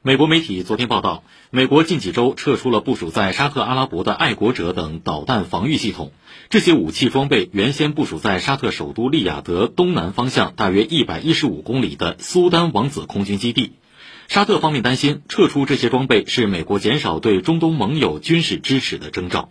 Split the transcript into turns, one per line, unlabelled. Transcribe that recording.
美国媒体昨天报道美国近几周撤出了部署在沙特阿拉伯的爱国者等导弹防御系统这些武器装备原先部署在沙特首都利雅得东南方向大约一百一十五公里的苏丹王子空军基地。沙特方面担心撤出这些装备是美国减少对中东盟友军事支持的征兆。